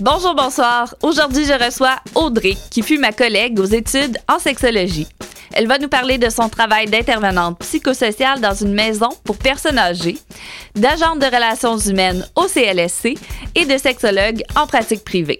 Bonjour, bonsoir. Aujourd'hui, je reçois Audrey, qui fut ma collègue aux études en sexologie. Elle va nous parler de son travail d'intervenante psychosociale dans une maison pour personnes âgées, d'agente de relations humaines au CLSC et de sexologue en pratique privée.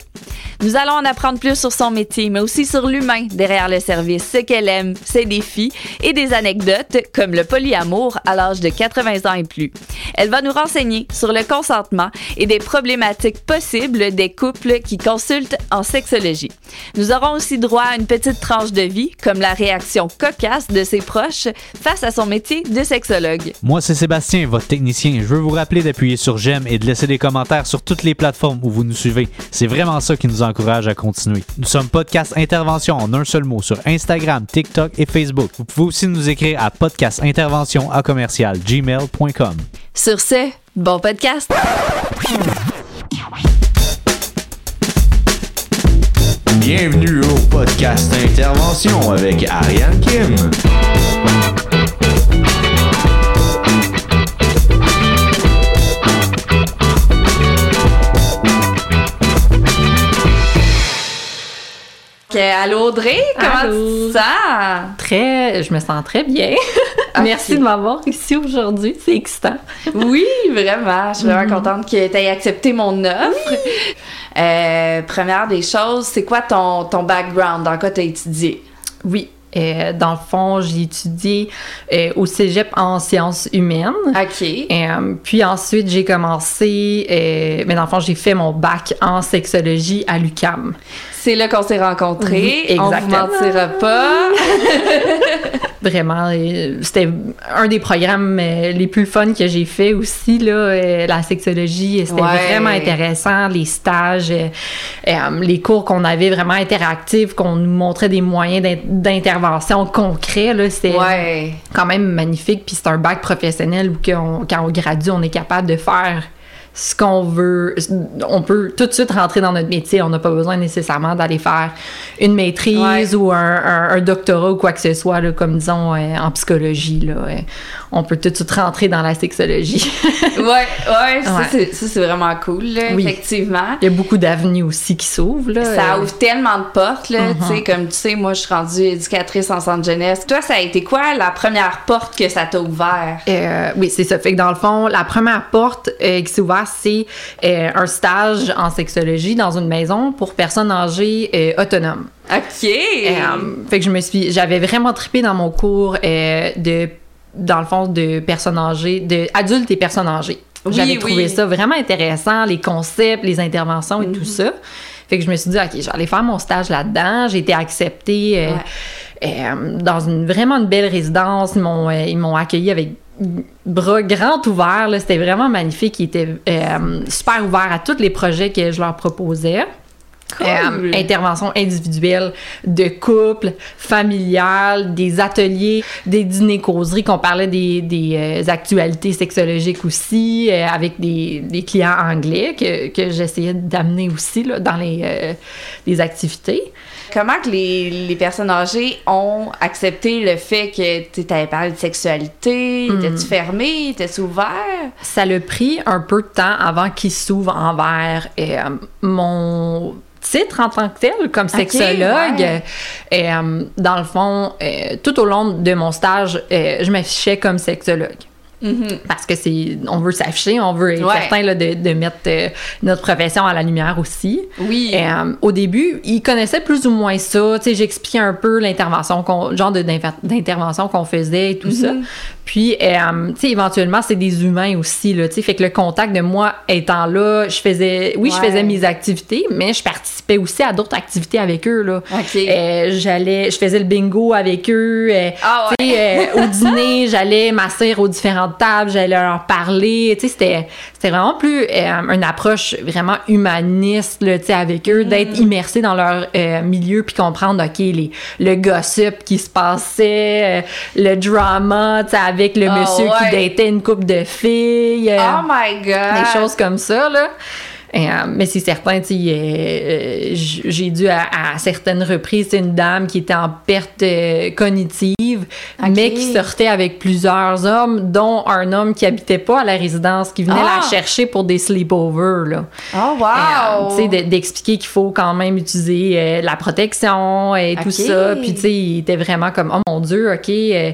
Nous allons en apprendre plus sur son métier, mais aussi sur l'humain derrière le service, ce qu'elle aime, ses défis et des anecdotes comme le polyamour à l'âge de 80 ans et plus. Elle va nous renseigner sur le consentement et des problématiques possibles des couples qui consultent en sexologie. Nous aurons aussi droit à une petite tranche de vie, comme la réaction cocasse de ses proches face à son métier de sexologue. Moi, c'est Sébastien, votre technicien. Je veux vous rappeler d'appuyer sur j'aime et de laisser des commentaires sur toutes les plateformes où vous nous suivez. C'est vraiment ça qui nous encourage à continuer. Nous sommes Podcast Intervention en un seul mot sur Instagram, TikTok et Facebook. Vous pouvez aussi nous écrire à podcastintervention à commercial gmail.com. Sur ce, bon podcast! Bienvenue au podcast Intervention avec Ariane Kim. Allô Audrey, comment Allô. ça? Très, je me sens très bien. Merci de m'avoir ici aujourd'hui, c'est excitant. Oui, vraiment. Je suis vraiment contente que tu aies accepté mon offre. Euh, première des choses, c'est quoi ton, ton background? Dans quoi tu as étudié? Oui, euh, dans le fond, j'ai étudié euh, au cégep en sciences humaines. OK. Euh, puis ensuite, j'ai commencé, mais dans le fond, j'ai fait mon bac en sexologie à l'UCAM. C'est là qu'on s'est rencontrés. Oui, On vous exactement. mentira pas. Vraiment, euh, c'était un des programmes euh, les plus fun que j'ai fait aussi, là, euh, la sexologie. C'était Ouais. vraiment intéressant, les stages, les cours qu'on avait vraiment interactifs, qu'on nous montrait des moyens d'in- d'intervention concrets. C'était Ouais. quand même magnifique. Puis c'est un bac professionnel où quand on gradue, on est capable de faire ce qu'on veut. On peut tout de suite rentrer dans notre métier. On n'a pas besoin nécessairement d'aller faire une maîtrise Ouais. ou un, un- un doctorat ou quoi que ce soit, là, comme disons euh, en psychologie. Là, Euh, on peut tout de suite rentrer dans la sexologie. Ouais, ouais, ça, Ouais. c'est- vraiment cool, là, Oui. effectivement. Il y a beaucoup d'avenues aussi qui s'ouvrent. Ça Euh, ouvre tellement de portes, là. Tu sais, comme tu sais, moi, je suis rendue éducatrice en centre jeunesse. Toi, ça a été quoi la première porte que ça t'a ouvert? Euh, oui, c'est ça. Fait que dans le fond, la première porte qui s'est ouverte, c'est euh, un stage en sexologie dans une maison pour personnes âgées euh, autonomes. OK! Euh, fait que je me suis, j'avais vraiment trippé dans mon cours de, dans le fond, de personnes âgées, de adultes et personnes âgées. Oui, J'avais trouvé oui. ça vraiment intéressant, les concepts, les interventions et Mhm. tout ça. Fait que je me suis dit, OK, j'allais faire mon stage là-dedans. J'ai été acceptée euh, euh, dans une vraiment une belle résidence. Ils m'ont, euh, ils m'ont accueilli avec bras grands ouverts. là. C'était vraiment magnifique. Ils étaient euh, super ouverts à tous les projets que je leur proposais. Cool. Euh, intervention individuelle, de couple, familiale, des ateliers, des dîners causeries, qu'on parlait des, des, euh, actualités sexologiques aussi, euh, avec des, des clients anglais que, que j'essayais d'amener aussi là, dans les, les activités. Comment que les, les personnes âgées ont accepté le fait que tu avais parlé de sexualité? Hmm. Étais-tu fermé? Étais-tu ouvert? Ça l'a pris un peu de temps avant qu'il s'ouvre envers euh, mon titre en tant que tel comme sexologue. ouais. Euh, dans le fond, euh, tout au long de mon stage, je m'affichais comme sexologue. Mhm. Parce que c'est, on veut s'afficher, on veut être Ouais. certain là, de, de mettre euh, notre profession à la lumière aussi. Oui. Euh, au début, ils connaissaient plus ou moins ça. Tu sais, j'expliquais un peu l'intervention, qu'on, le genre d'intervention qu'on faisait et tout ça. Mhm. Puis, euh, tu sais, éventuellement, c'est des humains aussi, là, tu sais. Fait que le contact de moi étant là, je faisais, oui, je faisais mes activités, mais je participais aussi à d'autres activités avec eux, là. OK. Euh, j'allais, je faisais le bingo avec eux. euh, Ah ouais. tu sais, au dîner, j'allais m'asseoir aux tables, j'allais leur parler. Tu sais, c'était, c'était vraiment plus euh, une approche vraiment humaniste, là, tu sais, avec eux, Mm. d'être immersé dans leur euh, milieu puis comprendre, OK, les, le gossip qui se passait, euh, le drama, tu sais, avec le Ah monsieur ouais. qui datait une couple de filles. oh my God! des choses comme ça, là. Euh, mais c'est certain, tu sais, euh, j'ai dû à, à certaines reprises, c'est une dame qui était en perte euh, cognitive, mais qui sortait avec plusieurs hommes, dont un homme qui habitait pas à la résidence, qui venait Ah! la chercher pour des sleepovers, là. Oh, wow! Euh, tu sais, de- d'expliquer qu'il faut quand même utiliser euh, la protection et tout ça. Puis, tu sais, il était vraiment comme, oh mon Dieu, OK. euh,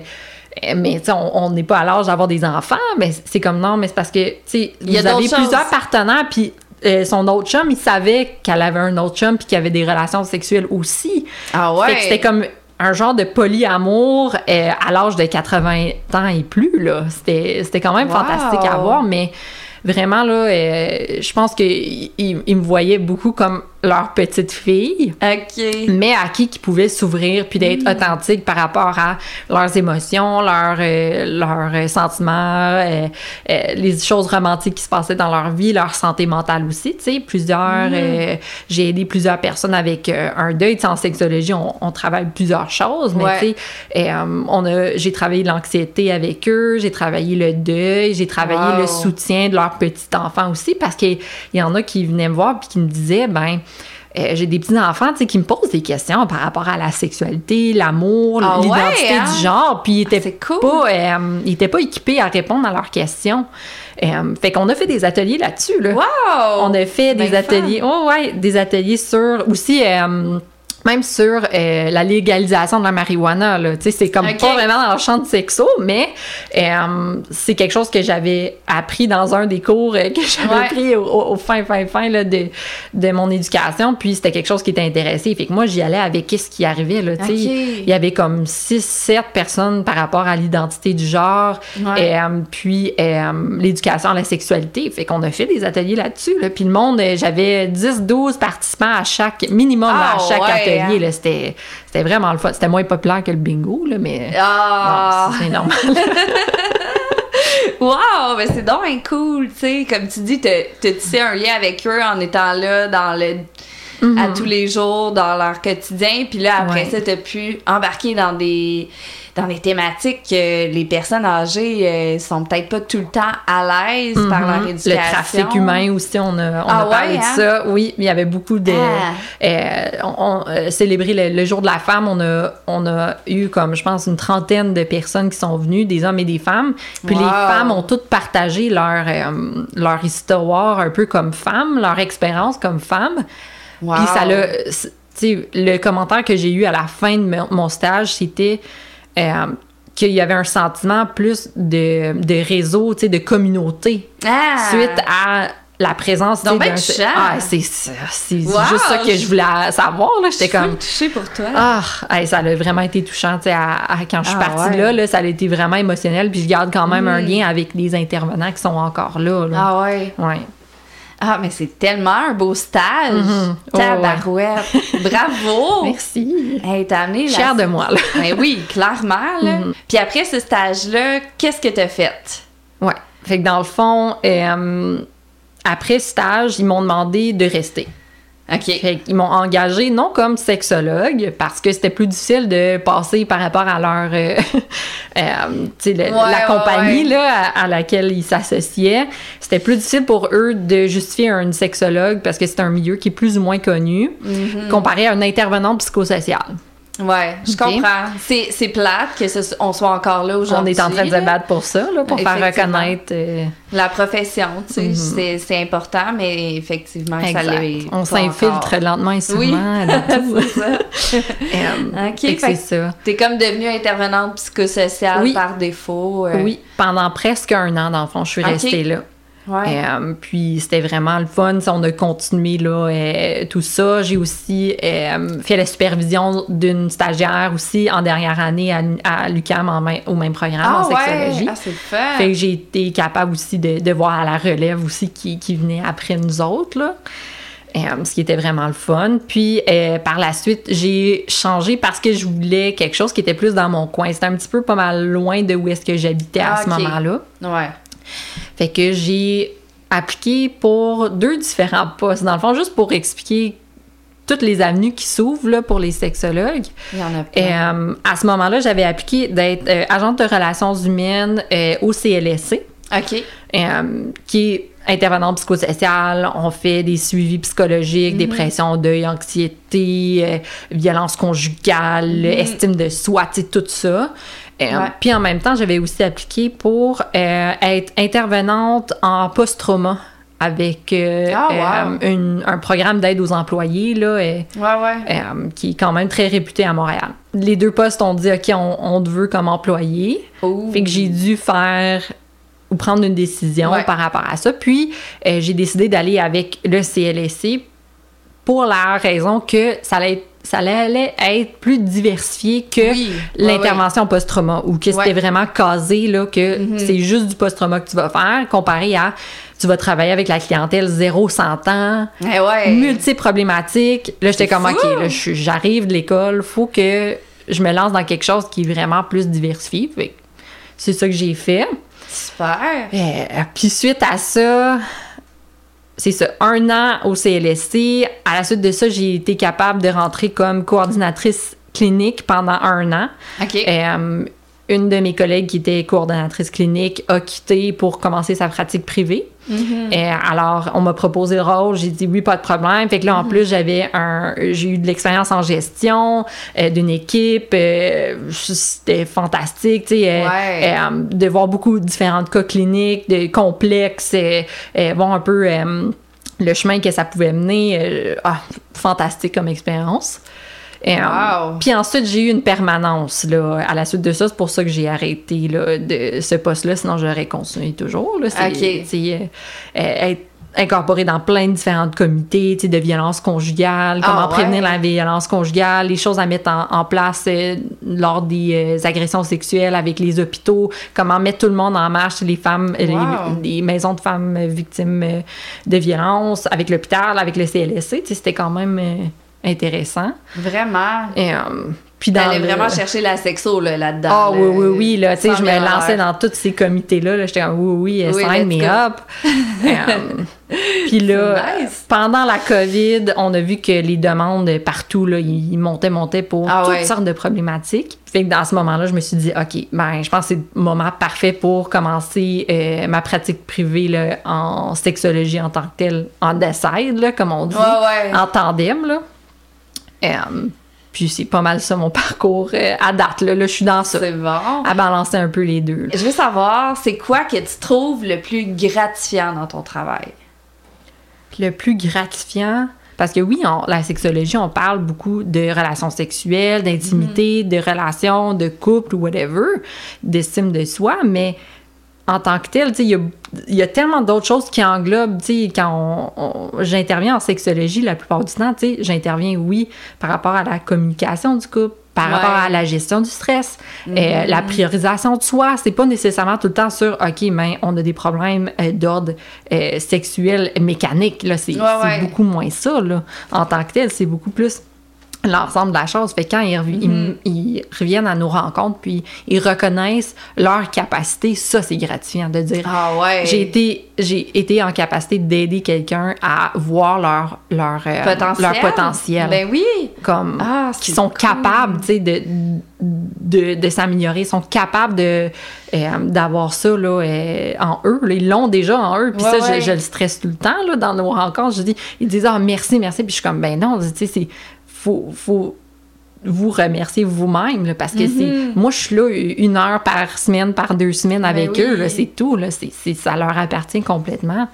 mais tu sais, on n'est pas à l'âge d'avoir des enfants, mais c'est comme non, mais c'est parce que tu sais, Il y a vous avez plusieurs partenaires, puis euh, son autre chum, il savait qu'elle avait un autre chum, puis qu'il avait des relations sexuelles aussi. ah Fait ouais! que c'était comme un genre de polyamour euh, à l'âge de 80 ans et plus, là. C'était c'était quand même Wow. fantastique à voir, mais vraiment, là, euh, je pense qu'ils ils me voyaient beaucoup comme leur petite fille OK. mais à qui qui pouvaient s'ouvrir puis d'être authentique par rapport à leurs émotions, leurs euh, leurs euh, sentiments, euh, euh, les choses romantiques qui se passaient dans leur vie, leur santé mentale aussi, tu sais, plusieurs euh, j'ai aidé plusieurs personnes avec un deuil, tu sais, en sexologie, on, on travaille plusieurs choses, mais Ouais. tu sais euh, on a j'ai travaillé l'anxiété avec eux, j'ai travaillé le deuil, j'ai travaillé Wow. le soutien de leur petit enfant aussi parce qu'il y en a qui venaient me voir puis qui me disaient ben euh, j'ai des petits-enfants qui me posent des questions par rapport à la sexualité, l'amour, Ah l'identité ouais, hein? du genre, puis ils étaient c'est cool. pas, euh, ils étaient pas équipés à répondre à leurs questions. Euh, fait qu'on a fait des ateliers là-dessus. Là. Wow! On a fait Ben des ateliers, oh, ouais, des ateliers sur aussi. Même sur euh, la légalisation de la marijuana, là. C'est comme pas vraiment dans le champ de sexo, mais euh, c'est quelque chose que j'avais appris dans un des cours euh, que j'avais Ouais. pris au, fin, fin, fin là, de, de mon éducation. Puis c'était quelque chose qui était intéressé. Fait que moi, j'y allais avec qu'est-ce qui arrivait, là. Il y avait comme 6, 7 personnes par rapport à l'identité du genre, Ouais. puis l'éducation à la sexualité. Fait qu'on a fait des ateliers là-dessus. Là. Puis le monde, j'avais 10, 12 participants à chaque, minimum Ah, à chaque ouais, atelier. C'était, c'était vraiment le fun. C'était moins populaire que le bingo, là, mais Ah! non, c'est normal. Wow! Mais c'est donc cool, tu sais. Comme tu dis, t'as t'as tissé un lien avec eux en étant là dans le à tous les jours dans leur quotidien. Puis là, après Ouais. ça, t'as pu embarquer dans des dans des thématiques que les personnes âgées euh, sont peut-être pas tout le temps à l'aise par leur Mhm. éducation. Le trafic humain aussi, on a, on Ah a parlé ouais, de hein? ça. Oui, il y avait beaucoup de. Ah. euh, on, on, euh, célébré le, le jour de la femme, on a, on a eu comme, je pense, une trentaine de personnes qui sont venues, des hommes et des femmes. Puis Wow. les femmes ont toutes partagé leur, euh, leur histoire un peu comme femmes, leur expérience comme femmes. Wow. Puis ça l'a. c'est- Tu sais, le commentaire que j'ai eu à la fin de mon stage, c'était euh, qu'il y avait un sentiment plus de, de réseau, tu sais, de communauté Ah! suite à la présence ben d'un-. Ah, c'est c'est c'est Wow, juste ça que je- voulais savoir. là. J'étais comme. touchée pour toi. Ah, hey, ça a vraiment été touchant, tu sais, à- à- quand je suis Ah, partie ouais. là, là, ça a été vraiment émotionnel, puis je garde quand même un lien avec les intervenants qui sont encore là. là. Ah ouais. Ouais. Ah, mais c'est tellement un beau stage. Mhm. Oh, Tabarouette. Bravo! Merci. Hey, t'as amené la... Cher de moi, là. Ben oui, clairement, là. Mhm. Puis après ce stage-là, qu'est-ce que t'as fait? Ouais. Fait que dans le fond, euh, après stage, ils m'ont demandé de rester. OK. Fait qu'ils m'ont engagé non comme sexologue parce que c'était plus difficile de passer par rapport à leur euh, euh, le- Ouais, la compagnie ouais. là à, à laquelle ils s'associaient. C'était plus difficile pour eux de justifier un sexologue parce que c'est un milieu qui est plus ou moins connu Mhm. comparé à un intervenant psychosocial. Ouais, je comprends. C'est, plate que ce- on soit encore là On aujourd'hui. est en train de se battre pour ça là, pour faire reconnaître euh, La profession, tu sais, Mhm. c'est, c'est important, mais effectivement, ça l'est On s'infiltre lentement et Oui. dans tout. c'est ça. OK, c'est. T'es comme devenue intervenante psychosociale Oui. par défaut. euh. Oui, pendant presque un an, dans le fond, je suis restée là. Ouais. Euh, puis c'était vraiment le fun. Ça, On a continué là, euh, tout ça. J'ai aussi euh, fait la supervision d'une stagiaire aussi en dernière année à, à main- au même programme ah en sexologie. ouais, ah, c'est fun. Fait que j'ai été capable aussi de, de voir à la relève aussi qui, qui venait après nous autres, là. Euh, ce qui était vraiment le fun. Puis euh, par la suite, j'ai changé parce que je voulais quelque chose qui était plus dans mon coin. C'était un petit peu pas mal loin de où est-ce que j'habitais à Ah, ce moment-là. Ouais. Fait que j'ai appliqué pour deux différents postes. Dans le fond, juste pour expliquer toutes les avenues qui s'ouvrent pour les sexologues. Il y en a plein. euh, à ce moment-là, j'avais appliqué d'être euh, agente de relations humaines euh, au CLSC, OK. qui est intervenante psychosociale, on fait des suivis psychologiques, dépression, deuil, anxiété, violence conjugale, estime de soi, tu sais, tout ça. Euh, Ouais. Puis en même temps, j'avais aussi appliqué pour euh, être intervenante en post-trauma avec euh, Ah, wow. euh, une- un programme d'aide aux employés là, Ouais, ouais. qui est quand même très réputé à Montréal. Les deux postes ont dit OK, on, on te veut comme employé. Fait que j'ai dû faire ou prendre une décision par rapport à ça. Puis j'ai décidé d'aller avec le CLSC pour la raison que ça allait être, ça allait être plus diversifié que Oui, ouais, l'intervention post-trauma ou que c'était Ouais. vraiment casé là, que Mhm. c'est juste du post-trauma que tu vas faire comparé à tu vas travailler avec la clientèle 0-100 ans, Eh ouais. multi-problématiques. Là, j'étais comme, fou! OK, là, j'arrive de l'école, faut que je me lance dans quelque chose qui est vraiment plus diversifié. C'est ça que j'ai fait. Super. Euh, puis suite à ça, c'est ça, un an au CLSC. À la suite de ça, j'ai été capable de rentrer comme coordinatrice clinique pendant un an. OK. Euh, une de mes collègues qui était coordonnatrice clinique a quitté pour commencer sa pratique privée. Mhm. Euh, alors, on m'a proposé le rôle, j'ai dit oui, pas de problème. Fait que là, en plus, j'avais un, j'ai eu de l'expérience en gestion euh, d'une équipe. euh, C'était fantastique, tu sais, euh, Ouais. euh, de voir beaucoup de différents cas cliniques, de complexes, voir un peu le chemin que ça pouvait mener. ah, fantastique comme expérience. Euh, Wow. Puis ensuite, j'ai eu une permanence là, à la suite de ça. C'est pour ça que j'ai arrêté là, de ce poste-là, sinon j'aurais continué toujours. Là. C'est, Ok. c'est, euh, euh, être incorporé dans plein de différents comités de violence conjugale, comment Ah, ouais. prévenir la violence conjugale, les choses à mettre en, en place euh, lors des euh, agressions sexuelles avec les hôpitaux, comment mettre tout le monde en marche, les femmes, Wow. les, les maisons de femmes victimes de violence, avec l'hôpital, avec le CLSC. C'était quand même euh, intéressant. Vraiment? Et, euh, puis dans T'allais le- vraiment chercher la sexo là, là-dedans. ah oui, oui, oui, là, tu sais, 100 je 000 me lançais dans tous ces comités-là, là, j'étais comme, oui, oui, Oui, sign me go. up. Euh, Puis là, nice. pendant la COVID, on a vu que les demandes partout, là, ils montaient, montaient pour Ah toutes ouais. sortes de problématiques. Fait que dans ce moment-là, je me suis dit, OK, ben, je pense que c'est le moment parfait pour commencer euh, ma pratique privée là, en sexologie en tant que telle, en decide, là, comme on dit, Ouais, ouais. en tandem, là. Euh, puis c'est pas mal ça mon parcours euh, à date, là. Là, je suis dans ça C'est bon. à balancer un peu les deux. là. Je veux savoir, c'est quoi que tu trouves le plus gratifiant dans ton travail? Le plus gratifiant, parce que oui, on- la sexologie, on parle beaucoup de relations sexuelles, d'intimité, de relations, de couple ou whatever, d'estime de soi, mais en tant que tel, il y a, il y a tellement d'autres choses qui englobent, quand on- on- j'interviens en sexologie, la plupart du temps, j'interviens, oui, par rapport à la communication du couple, par Ouais. rapport à la gestion du stress, euh, la priorisation de soi, c'est pas nécessairement tout le temps sur, OK, mais on a des problèmes euh, d'ordre euh, sexuel mécanique, là, c'est Ouais, c'est ouais. beaucoup moins ça, là, en tant que tel, c'est beaucoup plus l'ensemble de la chose. Fait que quand ils, rev- Mm-hmm. ils- ils reviennent à nos rencontres, puis ils reconnaissent leur capacité, ça, c'est gratifiant de dire Ah ouais. j'ai été, j'ai été en capacité d'aider quelqu'un à voir leur, leur, euh, potentiel. leur potentiel. Ben oui. comme, Ah, qui sont cool. capables, tu sais, de, de, de s'améliorer, sont capables de, euh, d'avoir ça, là, euh, en eux. là. ils l'ont déjà en eux. Puis Ouais, ça, je, le stresse tout le temps, là, dans nos rencontres. Je dis, ils disent, ah, merci, merci. Puis je suis comme, ben non, tu sais, c'est, faut, faut vous remercier vous-même, parce que c'est, moi, je suis là une heure par semaine, par deux semaines avec. Ben oui. eux, c'est tout, là, c'est, c'est- ça leur appartient complètement.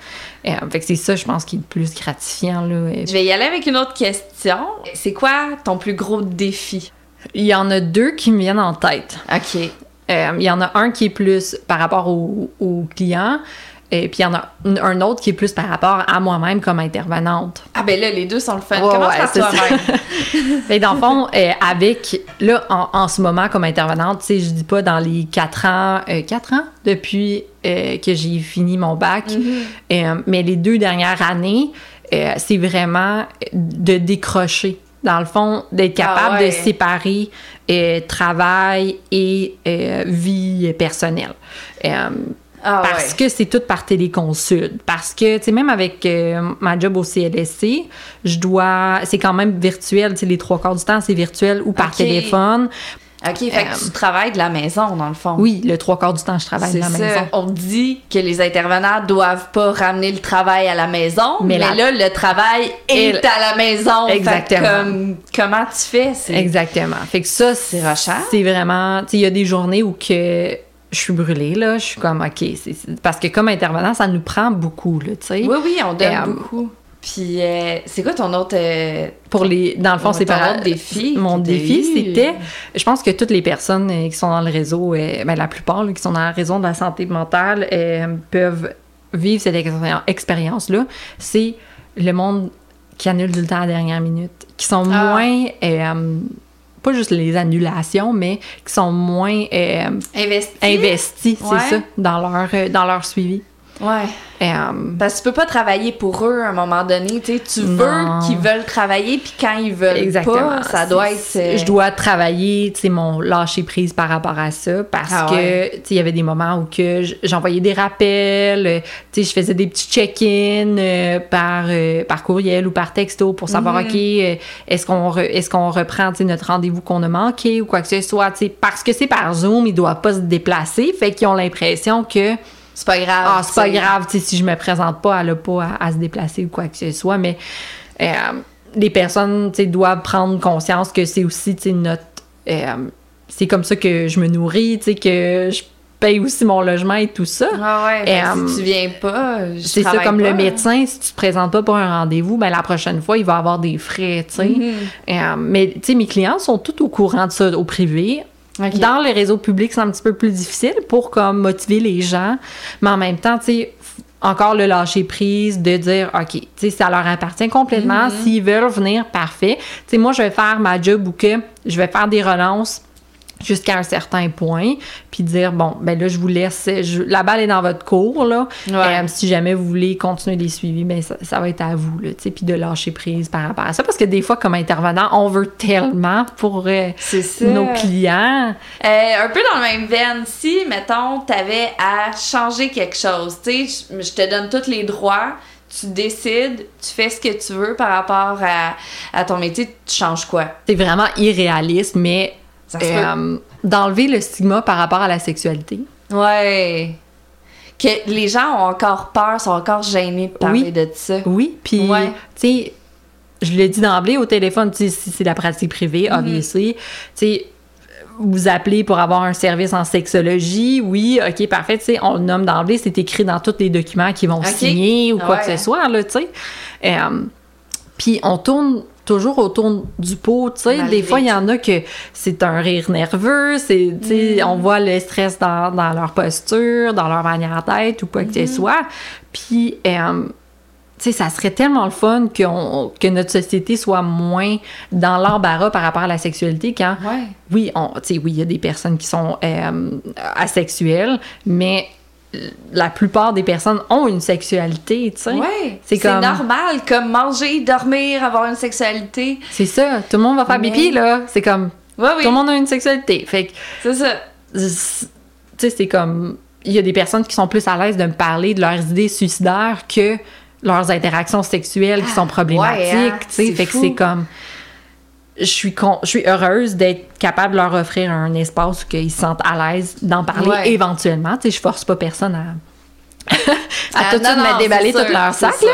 Euh, fait que c'est ça, je pense, qui est le plus gratifiant, là. Je vais y aller avec une autre question. C'est quoi ton plus gros défi? Il y en a deux qui me viennent en tête. OK. Euh, il y en a un qui est plus par rapport au, au client, et puis il y en a un, un autre qui est plus par rapport à moi-même comme intervenante. Ah ben là, les deux sont le fun. Ouais, Commence ouais, ça. toi-même. Fait que dans le fond, euh, avec, là, en, en ce moment, comme intervenante, tu sais, je dis pas dans les quatre ans, euh, quatre ans depuis euh, que j'ai fini mon bac, euh, mais les deux dernières années, euh, c'est vraiment de décrocher. Dans le fond, d'être capable Ah ouais. de séparer euh, travail et euh, vie personnelle. Euh, Ah parce ouais. que c'est tout par téléconsulte. Parce que, tu sais, même avec euh, ma job au CLSC, je dois. C'est quand même virtuel, tu sais, les trois quarts du temps, c'est virtuel ou par Ok. téléphone OK, fait que Euh, tu travailles de la maison, dans le fond. Oui, le trois quarts du temps, je travaille de la ça. maison. On dit que les intervenants doivent pas ramener le travail à la maison, mais, Mais la- là, le travail est à la maison. Fait Exactement. comme- comment tu fais? Exactement. Fait que ça, C'est rushant. C'est vraiment. Tu sais, il y a des journées où que je suis brûlée, là. Je suis comme, OK. c'est- Parce que comme intervenant, ça nous prend beaucoup, là, tu sais. Oui, oui, on donne euh, beaucoup. Puis, euh, c'est quoi ton autre... euh, Pour les. Dans le fond, c'est par. autre défi Mon défi, c'était. Je pense que toutes les personnes euh, qui sont dans le réseau, ben, la plupart là, qui sont dans le réseau de la santé mentale, peuvent vivre cette expéri- expérience-là. C'est le monde qui annule le temps à la dernière minute, qui sont Ah. moins. Pas juste les annulations, mais qui sont moins euh, Investi? investis, Ouais. c'est ça, dans leur, euh, dans leur suivi. Ouais. Euh, Parce que tu peux pas travailler pour eux à un moment donné. Tu sais, tu veux qu'ils veulent travailler, puis quand ils veulent Exactement. pas, ça doit être... Je dois travailler, tu mon lâcher prise par rapport à ça parce Ah que, ouais. il y avait des moments où que j'envoyais des rappels, euh, tu sais, je faisais des petits check-in euh, par, euh, par courriel ou par texto pour savoir, Mhm. OK, est-ce qu'on re- est-ce qu'on reprend, notre rendez-vous qu'on a manqué ou quoi que ce soit, tu parce que c'est par Zoom, ils doivent pas se déplacer, fait qu'ils ont l'impression que C'est pas grave. ah, c'est pas grave, si je me présente pas, elle a pas à, à se déplacer ou quoi que ce soit, mais euh, les personnes, doivent prendre conscience que c'est aussi, notre... euh, c'est comme ça que je me nourris, tu sais, que je paye aussi mon logement et tout ça. Ah ouais, que Euh, si tu viens pas, je C'est ça, comme pas. le médecin, si tu te présentes pas pour un rendez-vous, ben la prochaine fois, il va avoir des frais, tu sais. Mhm. Euh, mais, tu sais, mes clients sont tout au courant de ça au privé. Dans les réseaux publics, c'est un petit peu plus difficile pour comme motiver les gens, mais en même temps, tu sais, encore le lâcher prise de dire OK, tu sais, ça leur appartient complètement. S'ils veulent venir, parfait. Tu sais, moi, je vais faire ma job ou que je vais faire des relances jusqu'à un certain point, puis dire bon, ben là, je vous laisse, je- la balle est dans votre cours, là. Ouais. Euh, si jamais vous voulez continuer les suivis, ben ça, ça va être à vous, là, tu sais, puis de lâcher prise par rapport à ça, parce que des fois, comme intervenant, on veut tellement pour euh, nos clients. Euh, un peu dans le même veine, si, mettons, t'avais à changer quelque chose, tu sais, je je te donne tous les droits, tu décides, tu fais ce que tu veux par rapport à, à ton métier, tu changes quoi? C'est vraiment irréaliste, mais. Euh, d'enlever le stigma par rapport à la sexualité. Ouais. Que les gens ont encore peur, sont encore gênés de parler Oui. de ça. Oui, puis, Ouais. tu sais, je l'ai dit d'emblée au téléphone, tu sais, si c'est la pratique privée, Mhm. obviously, tu sais, vous appelez pour avoir un service en sexologie, oui, ok, parfait, tu sais, on le nomme d'emblée, c'est écrit dans tous les documents qu'ils vont signer ou quoi Ouais. que ce soit, là, tu sais. Euh, puis on tourne toujours autour du pot, tu sais. Des fois, il y en a que c'est un rire nerveux, c'est, tu sais, Mm. on voit le stress dans, dans leur posture, dans leur manière d'être ou quoi que Mm-hmm. ce soit. Puis, euh, tu sais, ça serait tellement le fun que notre société soit moins dans l'embarras par rapport à la sexualité quand, Ouais. oui, on, tu sais, oui, il y a des personnes qui sont euh, asexuelles, mais la plupart des personnes ont une sexualité, tu sais. Ouais. C'est comme- normal, comme manger, dormir, avoir une sexualité. C'est ça, tout le monde va faire Mais- pipi, là. C'est comme, Ouais, oui. tout le monde a une sexualité. Fait que, C'est ça. tu sais, c'est comme, il y a des personnes qui sont plus à l'aise de me parler de leurs idées suicidaires que leurs interactions sexuelles qui sont problématiques, ouais, hein, tu sais. Fait que c'est comme, je suis, con- je suis heureuse d'être capable de leur offrir un espace où ils se sentent à l'aise d'en parler Ouais. éventuellement. Tu sais, je force pas personne à, à Ah, tout de suite me déballer tout sûr, leur sac, là.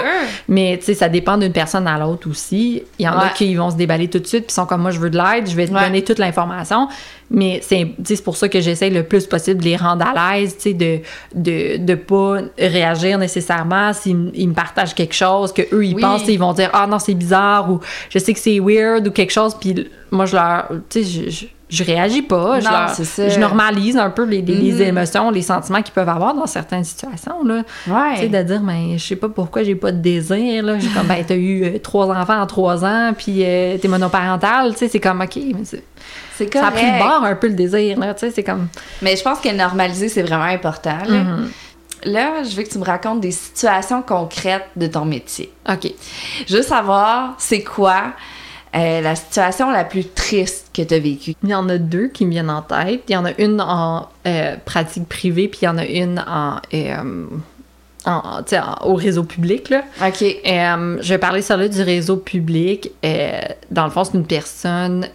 Mais tu sais, ça dépend d'une personne à l'autre aussi. Il y en a qui vont se déballer tout de suite, puis sont comme moi, je veux de l'aide, je vais te Ouais. donner toute l'information. Mais c'est pour ça que j'essaie le plus possible de les rendre à l'aise, tu sais, de, de, de pas réagir nécessairement s'ils ils me partagent quelque chose, que eux ils Oui. pensent, ils vont dire Ah non, c'est bizarre, ou je sais que c'est weird, ou quelque chose, puis moi, je leur. Tu sais, je, réagis pas. je, Non, leur- c'est ça. je normalise un peu les, les- les Mhm. émotions, les sentiments qu'ils peuvent avoir dans certaines situations, là. Ouais. Tu sais, de dire, mais je sais pas pourquoi j'ai pas de désir, là. J'ai comme, ben, t'as eu euh, trois enfants en trois ans, puis euh, t'es monoparental, tu sais, c'est comme, OK, mais c'est- c'est ça a pris le bord un peu le désir, là, tu sais, c'est comme... Mais je pense que normaliser, c'est vraiment important. Là. Mhm. Là, je veux que tu me racontes des situations concrètes de ton métier. OK. Je veux savoir, c'est quoi euh, la situation la plus triste que tu as vécue? Il y en a deux qui me viennent en tête. Il y en a une en euh, pratique privée, puis il y en a une en... euh, en- en- au réseau public, là. OK. Je vais parler sur là du réseau public. Dans le fond, c'est une personne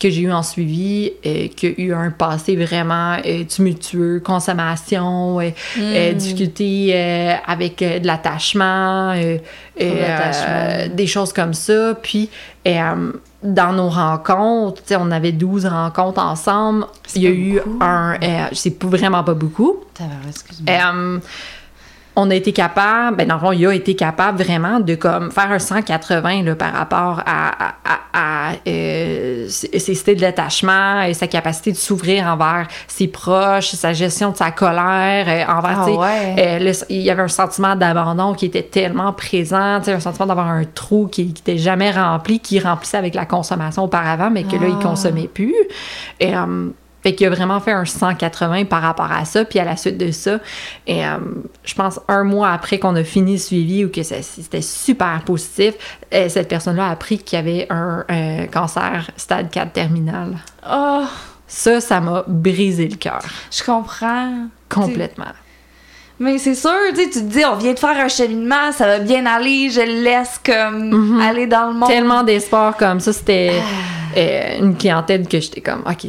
que j'ai eu en suivi, euh, qui a eu un passé vraiment euh, tumultueux, consommation, euh, euh, difficulté euh, avec euh, de l'attachement, euh, euh, des choses comme ça. Puis, euh, dans nos rencontres, on avait 12 rencontres ensemble. Il y a eu beaucoup. un... euh, c'est vraiment pas beaucoup. Excuse-moi. Euh, on a été capable, ben dans le fond, il a été capable vraiment de comme faire un 180 là, par rapport à, à, à- à, euh, ses styles d'attachement, et sa capacité de s'ouvrir envers ses proches, sa gestion de sa colère, euh, envers, Ah ouais. euh, le- il y avait un sentiment d'abandon qui était tellement présent, un sentiment d'avoir un trou qui n'était jamais rempli, qui remplissait avec la consommation auparavant, mais que là, il Ah. consommait plus. Et, fait qu'il a vraiment fait un 180 par rapport à ça. Puis à la suite de ça, et, euh, je pense un mois après qu'on a fini le suivi ou que c'était super positif, euh, cette personne-là a appris qu'il y avait un, un cancer stade 4 terminal. Oh, Ça, ça m'a brisé le cœur. je comprends. Complètement. Mais c'est sûr, tu sais, tu te dis, on vient de faire un cheminement, ça va bien aller, je le laisse comme Mhm. aller dans le monde. Tellement d'espoir comme ça, c'était Ah. Euh, une clientèle que j'étais comme, OK,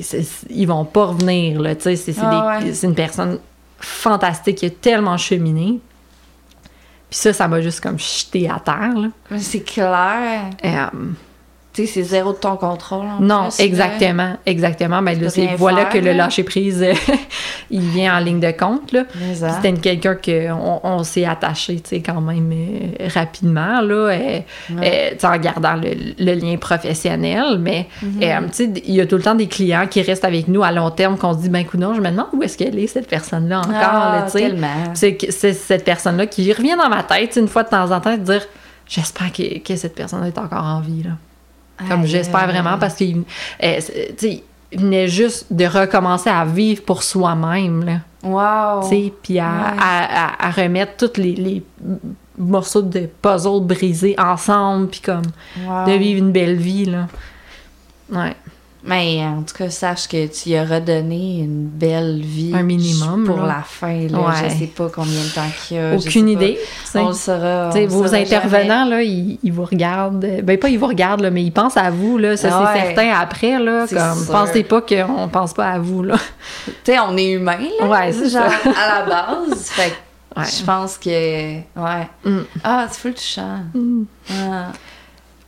ils vont pas revenir, là, tu sais, c'est Ah ouais. c'est une personne fantastique qui a tellement cheminé. Puis ça, ça m'a juste comme jeté à terre, là. C'est clair. Euh, sais, c'est zéro de ton contrôle. non, plus, exactement, exactement. Ben là, c'est voilà faire, que le lâcher prise, euh, il vient en ligne de compte, là. C'était quelqu'un qu'on on, s'est attaché, tu sais, quand même euh, rapidement, là, euh, en gardant le, le lien professionnel, mais Mhm. tu sais, il y a tout le temps des clients qui restent avec nous à long terme, qu'on se dit, ben, non, je me demande où est-ce qu'elle est, cette personne-là, encore, Ah, tu sais. C'est cette personne-là qui revient dans ma tête, une fois de temps en temps, de dire, j'espère que, que cette personne est encore en vie, là. Comme j'espère vraiment parce qu'il euh, il venait juste de recommencer à vivre pour soi-même. Wow. Puis à, Ouais. à- à- à remettre tous les, les morceaux de puzzle brisés ensemble, puis comme Wow. de vivre une belle vie, là. Ouais. Mais en tout cas, sache que tu y as redonné une belle vie. Un minimum, Pour là. la fin, là. Ouais. Je sais pas combien de temps qu'il y a. Aucune idée. On le saura. On le vos saura intervenants, là, ils, ils vous regardent. euh, Ben, pas ils vous regardent, là, mais ils pensent à vous, là. Ça, c'est certain après, là. Comme, sûr. pensez pas qu'on pense pas à vous, là. Tu sais, on est humain, là. Ouais, c'est genre, ça. à la base. Fait Ouais. je pense que. Ouais. Mm. Ah, c'est full touchant. Mm. Ah.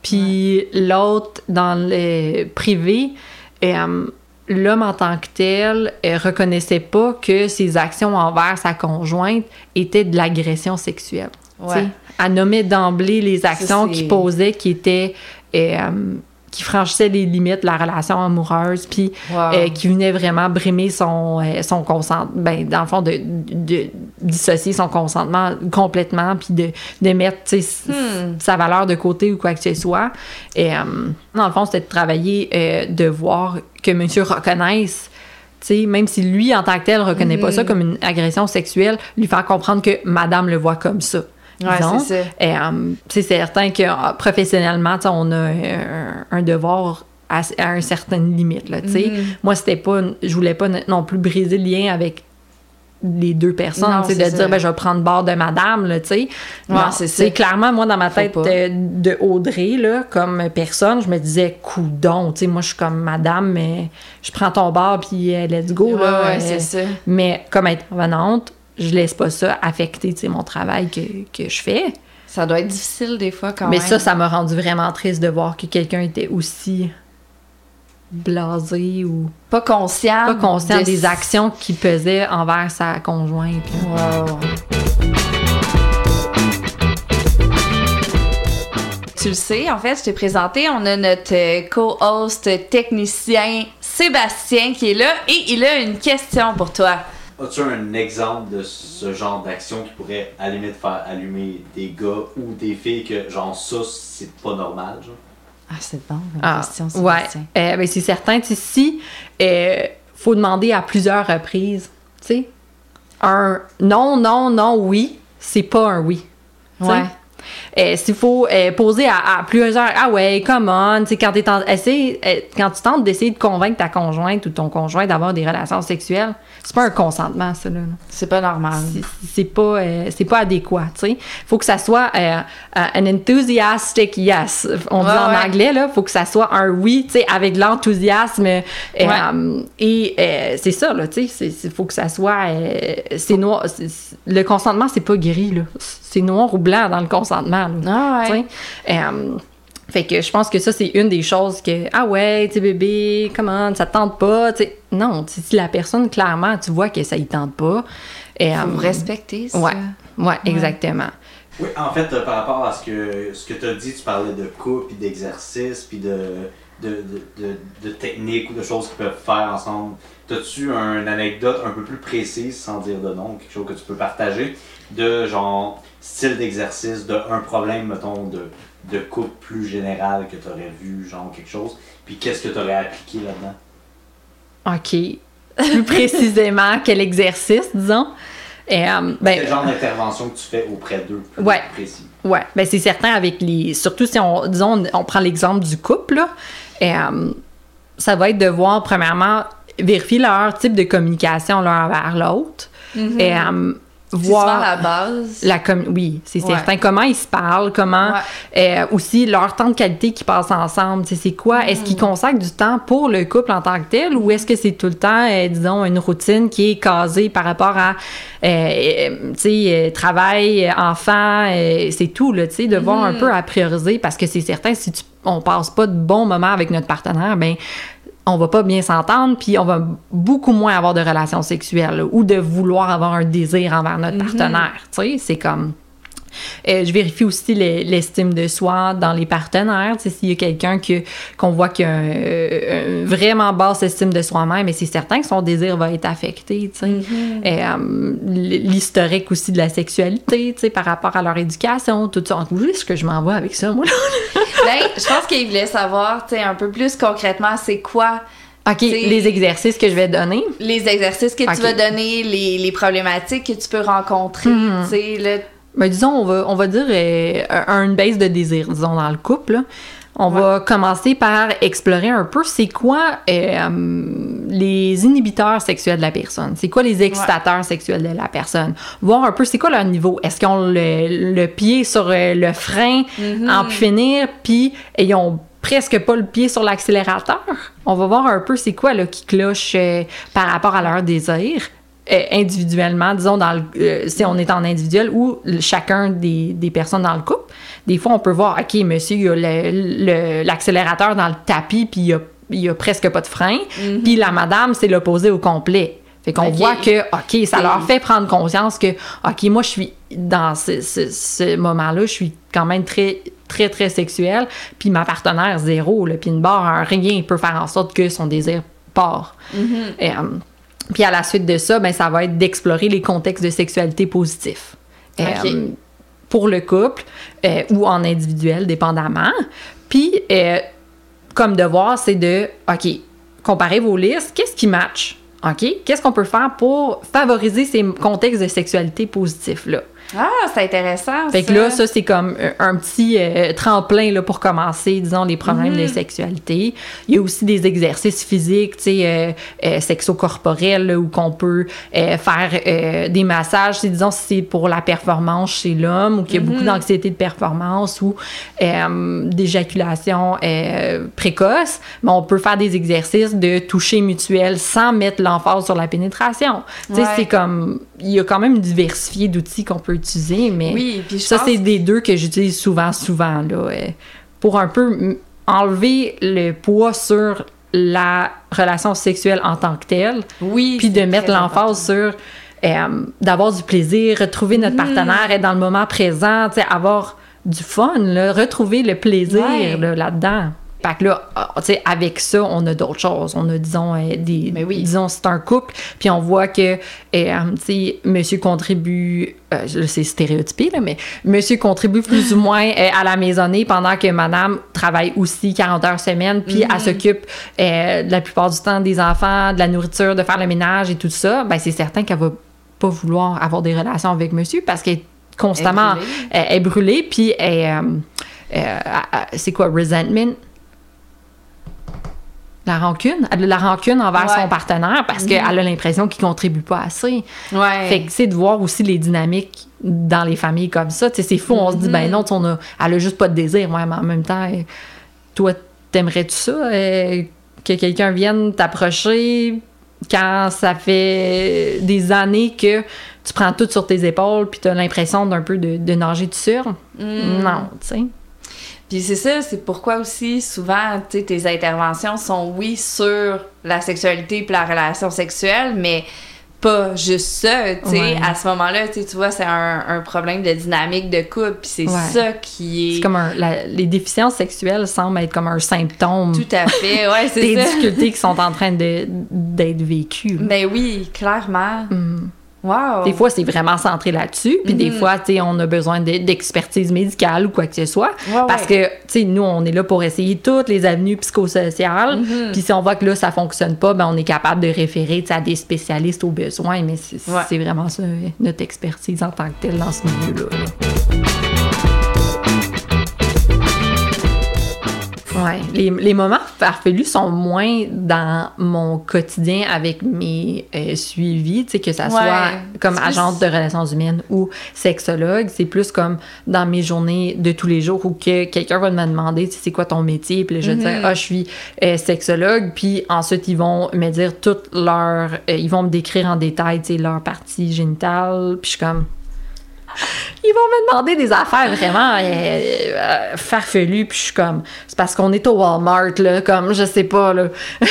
Puis l'autre, dans le privé, euh, l'homme en tant que tel euh, reconnaissait pas que ses actions envers sa conjointe étaient de l'agression sexuelle. Ouais. Elle nommait d'emblée les actions qu'il posait qui étaient... euh, qui franchissaient les limites de la relation amoureuse, puis Wow. euh, qui venait vraiment brimer son, euh, son consentement, ben, dans le fond, de, de dissocier son consentement complètement, puis de, de mettre Hmm. sa valeur de côté ou quoi que ce soit. Et euh, dans le fond, c'était de travailler, euh, de voir que monsieur reconnaisse, même si lui, en tant que tel, reconnaît pas ça comme une agression sexuelle, lui faire comprendre que madame le voit comme ça. Ouais, c'est euh, c'est certain que euh, professionnellement, on a un, un devoir à, à une certaine limite. Là. Mhm. Moi, c'était pas, je voulais pas non plus briser le lien avec les deux personnes, Non, de ça. dire ben, je vais prendre bord de madame, là, tu sais. Ouais, c'est clairement, moi, dans ma tête euh, de Audrey, là, comme personne, je me disais coudon, tu sais, moi, je suis comme madame, mais je prends ton bord, puis euh, let's go, Ouais, là. ouais, euh, mais comme intervenante, je laisse pas ça affecter, mon travail que, que je fais. Ça doit être difficile des fois quand Mais même. ça, ça m'a rendu vraiment triste de voir que quelqu'un était aussi blasé ou Pas conscient. pas conscient de- des actions qu'il pesait envers sa conjointe. Wow. Tu le sais, en fait, je t'ai présenté, on a notre euh, co-host technicien Sébastien qui est là et il a une question pour toi. As-tu un exemple de ce genre d'action qui pourrait à la limite faire allumer des gars ou des filles que genre ça c'est pas normal genre? Ah, c'est bon, une Ah, question, ouais, Sébastien. Euh, ben, c'est certain. Si euh, faut demander à plusieurs reprises, tu sais, un non, non, non, oui, c'est pas un oui. Ouais. Euh, S'il faut euh, poser à, à plusieurs, ah ouais, come on, quand, en- euh, quand tu tentes d'essayer de convaincre ta conjointe ou ton conjoint d'avoir des relations sexuelles, c'est pas un consentement, ça. C'est pas normal. C'est- pas, c'est pas adéquat, tu sais. Faut que ça soit un enthusiastic yes. On dit Ouais, en ouais. anglais, là. Faut que ça soit un oui, tu sais, avec de l'enthousiasme. et c'est ça, là, tu sais. Faut que ça soit. c'est noir. le consentement, c'est pas gris, là. C'est noir ou blanc dans le consentement, là. Ah ouais. Euh, fait que je pense que ça, c'est une des choses que, ah ouais, tu sais, bébé, comment, ça te tente pas, tu sais. Non, si la personne, clairement, tu vois que ça y tente pas. euh, Faut respecter ça. Ouais, ouais, exactement. Oui, en fait, euh, par rapport à ce que, ce que tu as dit, tu parlais de coups, puis d'exercices, puis de, de, de, de, de techniques ou de choses qu'ils peuvent faire ensemble. As-tu une anecdote un peu plus précise, sans dire de nom, quelque chose que tu peux partager, de genre style d'exercice, de un problème, mettons, de, de couple plus général que tu aurais vu, genre quelque chose, puis qu'est-ce que tu aurais appliqué là-dedans? OK. Plus précisément, quel exercice, disons. Euh, ben, Quel genre d'intervention que tu fais auprès d'eux, plus Ouais. précis? Ouais, ben c'est certain avec les. Surtout si on, disons, on, on prend l'exemple du couple, là, euh, ça va être de voir, premièrement, vérifier leur type de communication l'un vers l'autre. Mhm. Et, euh, voir. la base. La com- oui, c'est Ouais. certain. Comment ils se parlent, comment euh, aussi leur temps de qualité qu'ils passent ensemble. C'est quoi? Est-ce qu'ils consacrent du temps pour le couple en tant que tel ou est-ce que c'est tout le temps, euh, disons, une routine qui est casée par rapport à, euh, euh, tu sais, travail, enfant, c'est tout, là, tu sais, de voir un peu à prioriser parce que c'est certain, si tu, on passe pas de bons moments avec notre partenaire, ben on va pas bien s'entendre, puis on va beaucoup moins avoir de relations sexuelles là, ou de vouloir avoir un désir envers notre partenaire. Tu sais, c'est comme. Euh, je vérifie aussi le- l'estime de soi dans les partenaires. S'il y a quelqu'un que- qu'on voit qui a un, euh, une vraiment basse estime de soi-même, mais c'est certain que son désir va être affecté. Et, euh, L'historique aussi de la sexualité, par rapport à leur éducation, tout ça. Où est-ce que je m'en vais avec ça, moi? Ben, je pense qu'il voulait savoir, un peu plus concrètement, c'est quoi OK, les exercices que je vais donner. les exercices que tu vas donner, les, les problématiques que tu peux rencontrer, Mhm. tu sais, là. Ben, disons, on va, on va dire euh, un- une base de désir, disons, dans le couple. là. On va commencer par explorer un peu c'est quoi euh, les inhibiteurs sexuels de la personne. C'est quoi les excitateurs sexuels de la personne. Voir un peu c'est quoi leur niveau. Est-ce qu'ils ont le, le pied sur euh, le frein en pu finir, puis ils ont presque pas le pied sur l'accélérateur? On va voir un peu c'est quoi là, qui cloche euh, par rapport à leur désir. Individuellement, disons, dans le, euh, si on est en individuel ou le- chacun des, des personnes dans le couple. Des fois, on peut voir, OK, monsieur, il a le- le- l'accélérateur dans le tapis, puis il a, il a presque pas de frein. Puis la madame, c'est l'opposé au complet. Fait qu'on voit que, OK, ça leur fait prendre conscience que, OK, moi, je suis dans ce, ce- ce moment-là, je suis quand même très, très, très sexuelle, puis ma partenaire, zéro, une barre, un rien peut faire en sorte que son désir part. Et, euh, puis à la suite de ça, ben, ça va être d'explorer les contextes de sexualité positifs. Et, Ok. euh, pour le couple euh, ou en individuel, dépendamment. Puis, euh, comme devoir, c'est de, OK, comparer vos listes, qu'est-ce qui match? OK? Qu'est-ce qu'on peut faire pour favoriser ces contextes de sexualité positifs-là? Ah, c'est intéressant. Fait que là, ça, c'est comme un- un petit euh, tremplin là, pour commencer, disons, les problèmes de sexualité. Il y a aussi des exercices physiques, tu sais, euh, euh, sexo-corporels, où qu'on peut euh, faire euh, des massages, disons, si c'est pour la performance chez l'homme, ou qu'il y a beaucoup d'anxiété de performance, ou euh, d'éjaculation euh, précoce, mais on peut faire des exercices de toucher mutuel sans mettre l'emphase sur la pénétration. Tu sais, Ouais. c'est comme... Il y a quand même diversifié d'outils qu'on peut utiliser, mais Oui, puis je ça, pense- c'est des deux que j'utilise souvent, souvent, là, euh, pour un peu enlever le poids sur la relation sexuelle en tant que telle, Oui. puis de mettre l'emphase sur euh, d'avoir du plaisir, retrouver notre Mm-hmm. partenaire, être dans le moment présent, avoir du fun, là, retrouver le plaisir Ouais. là, là-dedans. Fait que là, ah, tu sais, avec ça, on a d'autres choses. On a, disons, euh, des. Mais oui. Disons, c'est un couple, puis on voit que, euh, tu sais, monsieur contribue. euh, c'est stéréotypé, là, mais monsieur contribue plus ou moins euh, à la maisonnée pendant que madame travaille aussi 40 heures semaine, puis elle s'occupe euh, de la plupart du temps des enfants, de la nourriture, de faire le ménage et tout ça. Ben, c'est certain qu'elle va pas vouloir avoir des relations avec monsieur parce qu'elle est constamment, elle est brûlée, puis c'est quoi, resentment? La rancune. Elle a de la rancune envers Ouais. son partenaire parce qu'elle a l'impression qu'il contribue pas assez. Ouais. Fait que, c'est de voir aussi les dynamiques dans les familles comme ça. C'est fou, on se dit, ben non, tu sais, on a, elle a juste pas de désir. Ouais, mais en même temps, euh, toi, t'aimerais-tu ça? euh, que quelqu'un vienne t'approcher quand ça fait des années que tu prends tout sur tes épaules puis t'as l'impression d'un peu de, de nager tout seul? Mm. Non, tu sais. Puis c'est ça, c'est pourquoi aussi souvent, tu sais, tes interventions sont oui sur la sexualité puis la relation sexuelle, mais pas juste ça, tu sais. Ouais. À ce moment-là, tu vois, c'est un, un problème de dynamique de couple, puis c'est Ouais. ça qui est... C'est comme un, la- les déficiences sexuelles semblent être comme un symptôme Tout à fait, ouais, c'est des ça. difficultés qui sont en train d'être vécues. Ben oui, clairement. Mm. Wow. Des fois, c'est vraiment centré là-dessus. Puis des Mhm. fois, tu sais, on a besoin de- d'expertise médicale ou quoi que ce soit. Ouais, Parce ouais. que, tu sais, nous, on est là pour essayer toutes les avenues psychosociales. Mhm. Puis si on voit que là, ça fonctionne pas, ben on est capable de référer, à des spécialistes au besoin. Mais c'est Ouais. vraiment ça, notre expertise en tant que telle dans ce milieu-là. Ouais, les, les moments farfelus sont moins dans mon quotidien avec mes euh, suivis, tu sais, que ça soit comme agente de relations humaines ou sexologue. C'est plus comme dans mes journées de tous les jours où que quelqu'un va me demander, tu sais, c'est quoi ton métier, puis je vais dire, ah, je suis euh, sexologue, puis ensuite, ils vont me dire toutes leurs... euh, ils vont me décrire en détail, tu sais, leur partie génitale, puis je suis comme... Ils vont me demander des affaires vraiment euh, euh, farfelues, puis je suis comme, c'est parce qu'on est au Walmart, là, comme, je sais pas, là.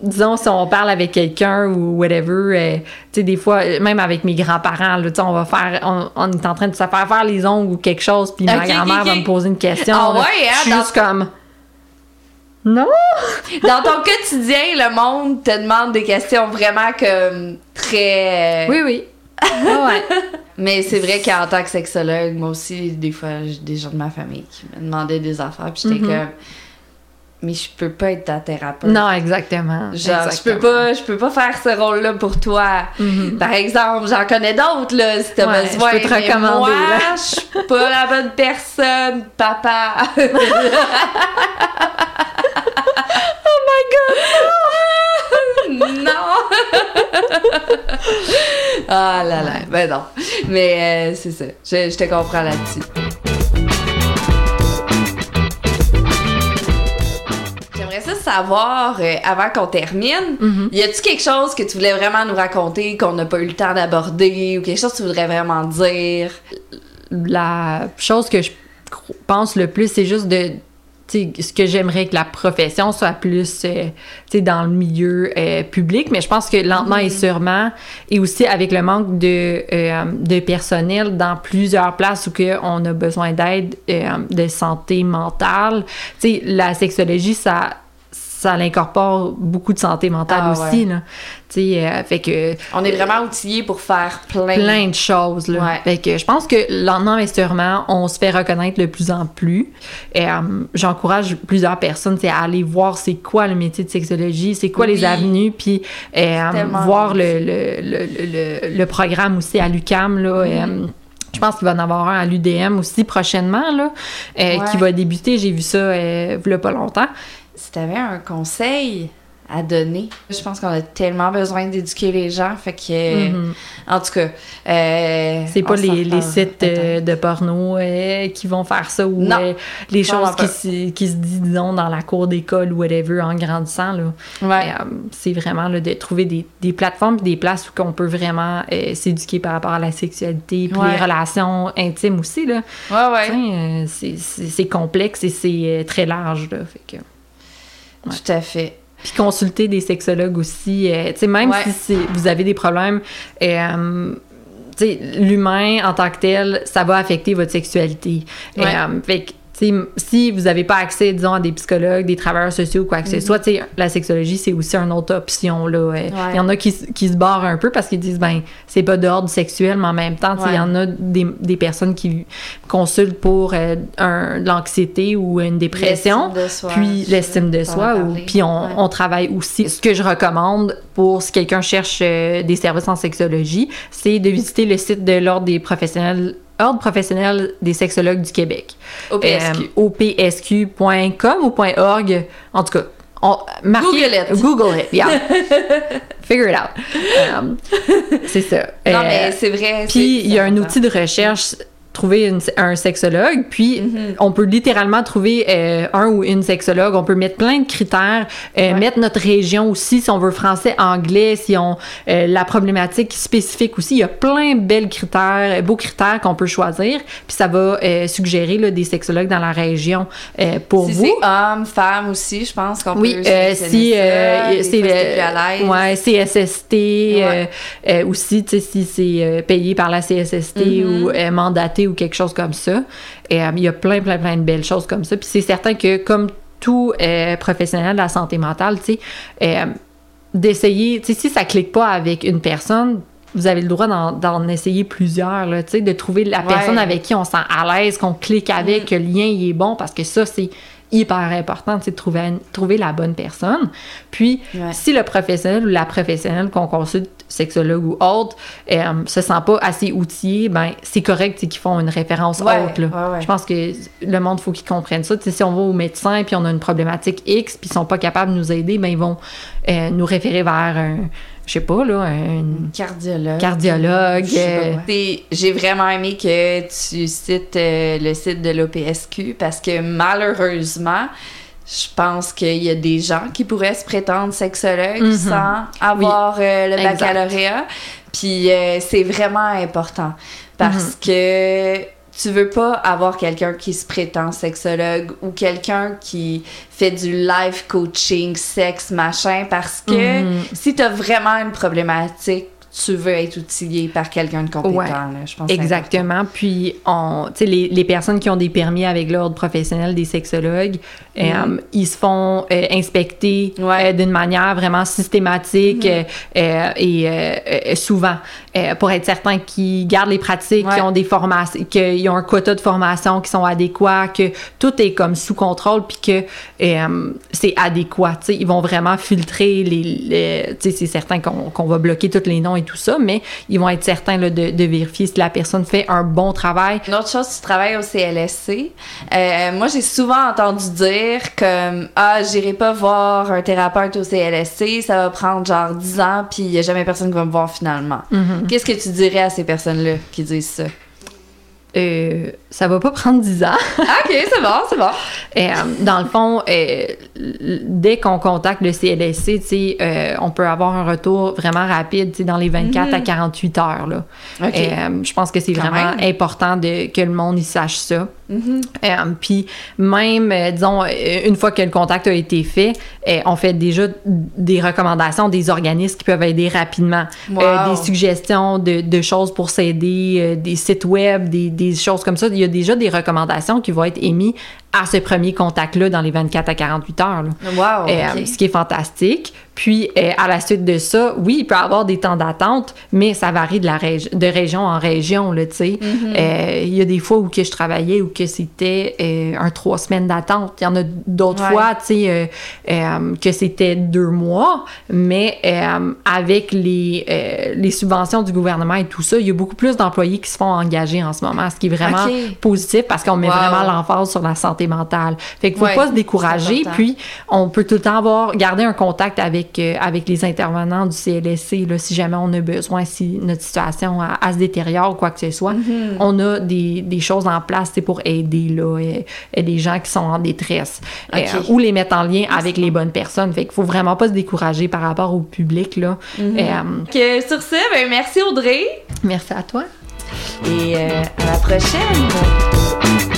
Disons, si on parle avec quelqu'un ou whatever, euh, tu sais, des fois, même avec mes grands-parents, là, tu sais, on va faire, on, on est en train de se faire faire les ongles ou quelque chose, puis ma grand-mère va me poser une question. Ah là. ouais, hein, Je suis dans- juste comme, non! Dans ton quotidien, le monde te demande des questions vraiment comme très... Oui, oui. Ah ouais. Mais c'est vrai qu'en tant que sexologue, moi aussi, des fois, j'ai des gens de ma famille qui me demandaient des affaires, puis j'étais Mhm. comme... Mais je peux pas être ta thérapeute. Non, exactement. Genre, je peux pas, je peux pas faire ce rôle-là pour toi. Mhm. Par exemple, j'en connais d'autres, là, si t'as Ouais, besoin. je peux te recommander, Moi, là. je suis pas la bonne personne, papa. oh my god! non! ah là là, ben non. Mais euh, c'est ça, je, je te comprends là-dessus. J'aimerais savoir, euh, avant qu'on termine, Mhm. y a-tu quelque chose que tu voulais vraiment nous raconter, qu'on n'a pas eu le temps d'aborder, ou quelque chose que tu voudrais vraiment dire? la chose que je pense le plus, c'est juste de. Ce que j'aimerais que la profession soit plus euh, dans le milieu euh, public, mais je pense que lentement et sûrement, et aussi avec le manque de, euh, de personnel dans plusieurs places où que on a besoin d'aide euh, de santé mentale, la sexologie, ça, ça l'incorpore beaucoup de santé mentale Ah, aussi. ouais. Là. Euh, fait que On est vraiment outillés pour faire plein. plein de choses. Là. Ouais. Fait que je pense que lentement sûrement, on se fait reconnaître de plus en plus. Et, euh, J'encourage plusieurs personnes à aller voir c'est quoi le métier de sexologie, c'est quoi Oui. les avenues, puis euh, voir le, le, le, le, programme aussi à l'UCAM. Là, je pense qu'il va en avoir un à l'UDM aussi prochainement, là, Ouais. qui va débuter. J'ai vu ça il y a pas longtemps. Si t'avais un conseil à donner, je pense qu'on a tellement besoin d'éduquer les gens, fait que, Mhm. en tout cas, euh, C'est pas les, sites euh, de porno euh, qui vont faire ça ou les choses qui se, qui se disent, disons, dans la cour d'école ou whatever en grandissant. Là. Ouais. C'est vraiment là, de trouver des, des plateformes et des places où on peut vraiment s'éduquer par rapport à la sexualité puis Ouais. les relations intimes aussi. Là. Ouais, ouais. Tu sais, c'est- complexe et c'est très large. Là, fait que... Tout à fait. Puis consulter des sexologues aussi. euh, tu sais, même Ouais. si vous avez des problèmes, euh, tu sais, l'humain en tant que tel, ça va affecter votre sexualité. Ouais. Euh, fait si vous n'avez pas accès, disons, à des psychologues, des travailleurs sociaux ou quoi que ce soit, tu sais, la sexologie, c'est aussi une autre option, là. Il y en a qui, qui se barrent un peu parce qu'ils disent, ben, c'est pas d'ordre sexuel, mais en même temps, il y en a des, des personnes qui consultent pour euh, l'anxiété ou une dépression. Soi, Puis l'estime de soi, ou, puis on, Ouais. on travaille aussi. Ce que je recommande pour si quelqu'un cherche euh, des services en sexologie, c'est de visiter le site de l'Ordre des professionnels Ordre professionnel des sexologues du Québec. Au PSQ. Euh, opsq.com ou .org. En tout cas, on, marquez- Google it. Google it, yeah. Figure it out. Um, c'est ça. Non, Euh, mais c'est vrai. puis il y a un outil de recherche, trouver une- un sexologue, puis Mhm. on peut littéralement trouver euh, un ou une sexologue. On peut mettre plein de critères, euh, Ouais. mettre notre région aussi, si on veut français, anglais, si on euh, la problématique spécifique aussi. Il y a plein de belles critères, euh, beaux critères qu'on peut choisir, puis ça va suggérer là, des sexologues dans la région pour Si vous. c'est homme, femme aussi, je pense qu'on Oui, peut si c'est le ouais, CSST aussi, tu sais, si c'est payé par la CSST Mhm. ou mandaté ou quelque chose comme ça. Et, euh, il y a plein, plein, plein de belles choses comme ça. Puis c'est certain que comme tout euh, professionnel de la santé mentale, tu sais, euh, d'essayer, tu sais, si ça clique pas avec une personne, vous avez le droit d'en, essayer plusieurs, là, tu sais, de trouver la Ouais. personne avec qui on se sent à l'aise, qu'on clique avec, Mm. que le lien il est bon, parce que ça, c'est hyper important, sais, de trouver, trouver la bonne personne. Puis, Ouais. si le professionnel ou la professionnelle qu'on consulte, sexologue ou autre, euh, se sent pas assez outillé, ben c'est correct qu'ils font une référence Ouais, haute. Là. ouais. Je pense que le monde, faut qu'ils comprennent ça. Si on va au médecin puis on a une problématique X puis ils sont pas capables de nous aider, ben ils vont euh, nous référer vers un, je sais pas, là, un Cardiologue. cardiologue. J'ai vraiment aimé que tu cites euh, le site de l'OPSQ parce que malheureusement, je pense qu'il y a des gens qui pourraient se prétendre sexologues Mhm. sans avoir euh, le Exact. baccalauréat. Puis euh, c'est vraiment important parce Mhm. que tu veux pas avoir quelqu'un qui se prétend sexologue ou quelqu'un qui fait du life coaching, sexe, machin, parce que Mhm. si tu as vraiment une problématique, tu veux être outillé par quelqu'un de compétent. Ouais. là. Je pense Exactement. Puis, on, tu sais, les, les personnes qui ont des permis avec l'ordre professionnel des sexologues, euh, ils se font euh, inspecter Mhm. Ouais. Mhm. euh, d'une manière vraiment systématique euh, et souvent pour être certain qu'ils gardent les pratiques, Ouais. qu'ils ont des formations, qu'ils ont un quota de formation qui sont adéquats, que tout est comme sous contrôle, puis que c'est adéquat. tu sais. Ils vont vraiment filtrer les. les- tu sais, c'est certain qu'on qu'on va bloquer tous les noms et tout ça, mais ils vont être certains là, de, de vérifier si la personne fait un bon travail. Une autre chose, tu travailles au CLSC. Euh, moi, j'ai souvent entendu dire comme Ah, j'irai pas voir un thérapeute au CLSC, ça va prendre genre 10 ans, puis il y a jamais personne qui va me voir finalement. Mm-hmm. Qu'est-ce que tu dirais à ces personnes-là qui disent ça? Euh, ça va pas prendre 10 ans. Ah, ok, c'est bon, c'est bon. Euh, dans le fond, euh, dès qu'on contacte le CLSC, euh, on peut avoir un retour vraiment rapide, dans les 24 à 48 heures. Là. Euh, je pense que c'est vraiment même. important de, que le monde y sache ça. Mhm. Euh, Puis même, euh, disons, une fois que le contact a été fait, on fait déjà des recommandations des organismes qui peuvent aider rapidement. Wow. Des suggestions de, de choses pour s'aider, des sites web, des, des choses comme ça. Il y a déjà des recommandations qui vont être émises à ce premier contact-là dans les 24 à 48 heures. là. Wow. Euh, ce qui est fantastique. Puis, euh, à la suite de ça, oui, il peut y avoir des temps d'attente, mais ça varie de, la régi- de région en région, tu sais. Mm-hmm. Euh, Il y a des fois où que je travaillais où que c'était euh, un trois semaines d'attente. Il y en a d'autres Ouais. fois, tu sais, que c'était deux mois, mais avec les, les subventions du gouvernement et tout ça, il y a beaucoup plus d'employés qui se font engager en ce moment, ce qui est vraiment positif parce qu'on met Wow. vraiment l'emphase sur la santé mentale. Fait qu'il faut Ouais, pas se décourager, puis on peut tout le temps avoir, garder un contact avec, euh, avec les intervenants du CLSC, là, si jamais on a besoin, si notre situation a- se détériore ou quoi que ce soit. Mm-hmm. On a des, des choses en place c'est pour aider là, euh, euh, des gens qui sont en détresse euh, ou les mettre en lien avec les bonnes personnes. Fait qu'il faut vraiment pas se décourager par rapport au public. Là. Euh, Que sur ce, ben, merci Audrey merci à toi. et euh, à la prochaine.